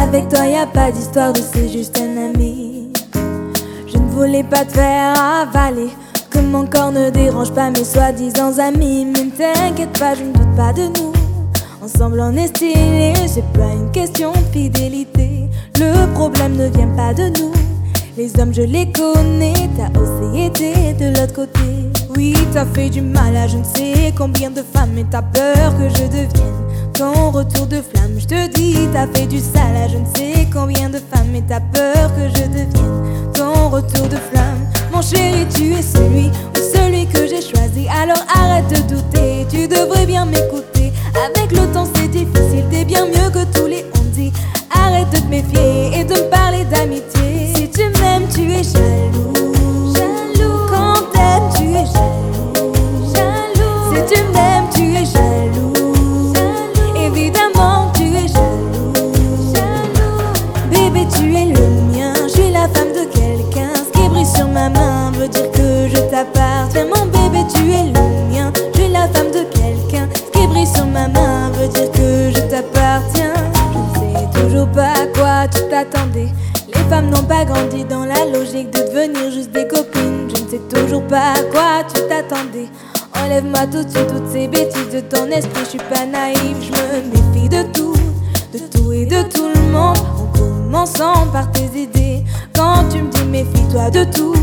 Avec toi, y a pas d'histoire de c'est juste un ami. Je ne voulais pas te faire avaler. Que mon corps ne dérange pas mes soi-disant amis. Mais ne t'inquiète pas, je ne doute pas de nous. Ensemble, on est stylé. C'est pas une question de fidélité. Le problème ne vient pas de nous. Les hommes, je les connais. T'as aussi été de l'autre côté. Oui, t'as fait du mal à je ne sais combien de femmes. Et t'as peur que je devienne ton retour de flamme. Je te dis, t'as fait du sale je ne sais combien de femmes. Et t'as peur que je devienne ton retour de flamme. Mon chéri, tu es celui ou celui que j'ai choisi. Alors arrête de douter, tu devrais bien m'écouter. Avec le temps, c'est difficile, t'es bien mieux que tous les on dit. Arrête de te méfier Les femmes n'ont pas grandi dans la logique de devenir juste des copines. Je ne sais toujours pas à quoi tu t'attendais. Enlève-moi tout de suite toutes ces bêtises de ton esprit. Je suis pas naïve, je me méfie de tout, de tout et de tout le monde. En commençant par tes idées. Quand tu me dis méfie-toi de tout,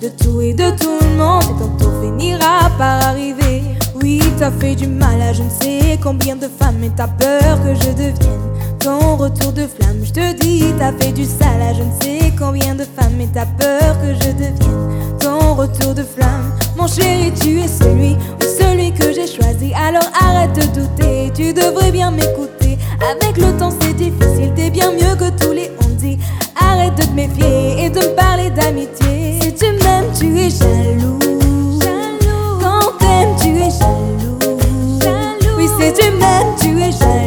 de tout et de tout le monde. Et tantôt finira par arriver. Oui, t'as fait du mal à je ne sais combien de femmes. Et t'as peur que je devienne ton retour de flamme. Je te dis, t'as fait du sale à je ne sais combien de femmes. Et t'as peur que je devienne ton retour de flamme. Mon chéri, tu es celui ou celui que j'ai choisi. Alors arrête de douter, tu devrais bien m'écouter. Avec le temps, c'est difficile, t'es bien mieux que tous les on dit. Arrête de te méfier et de me parler d'amitié. Si tu m'aimes, tu es jaloux. Jaloux. Quand t'aimes, tu es jaloux. Jaloux. Oui, si tu m'aimes, tu es jaloux. Jaloux.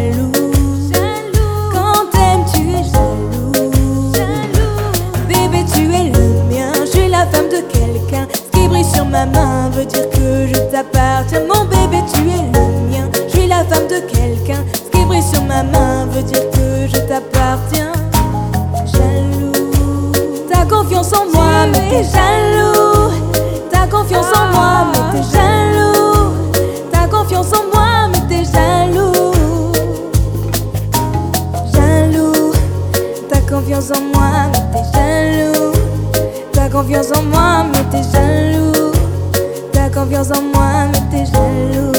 T'appartiens. Mon bébé, tu es le mien. Je suis la femme de quelqu'un. Ce qui brille sur ma main veut dire que je t'appartiens. Jaloux. T'as confiance en moi, mais t'es jaloux. T'as confiance en moi, mais t'es jaloux. T'as confiance en moi, mais t'es jaloux. Jaloux. T'as confiance en moi, mais t'es jaloux. T'as confiance en moi, mais t'es jaloux confiance en moi, mais t'es jaloux.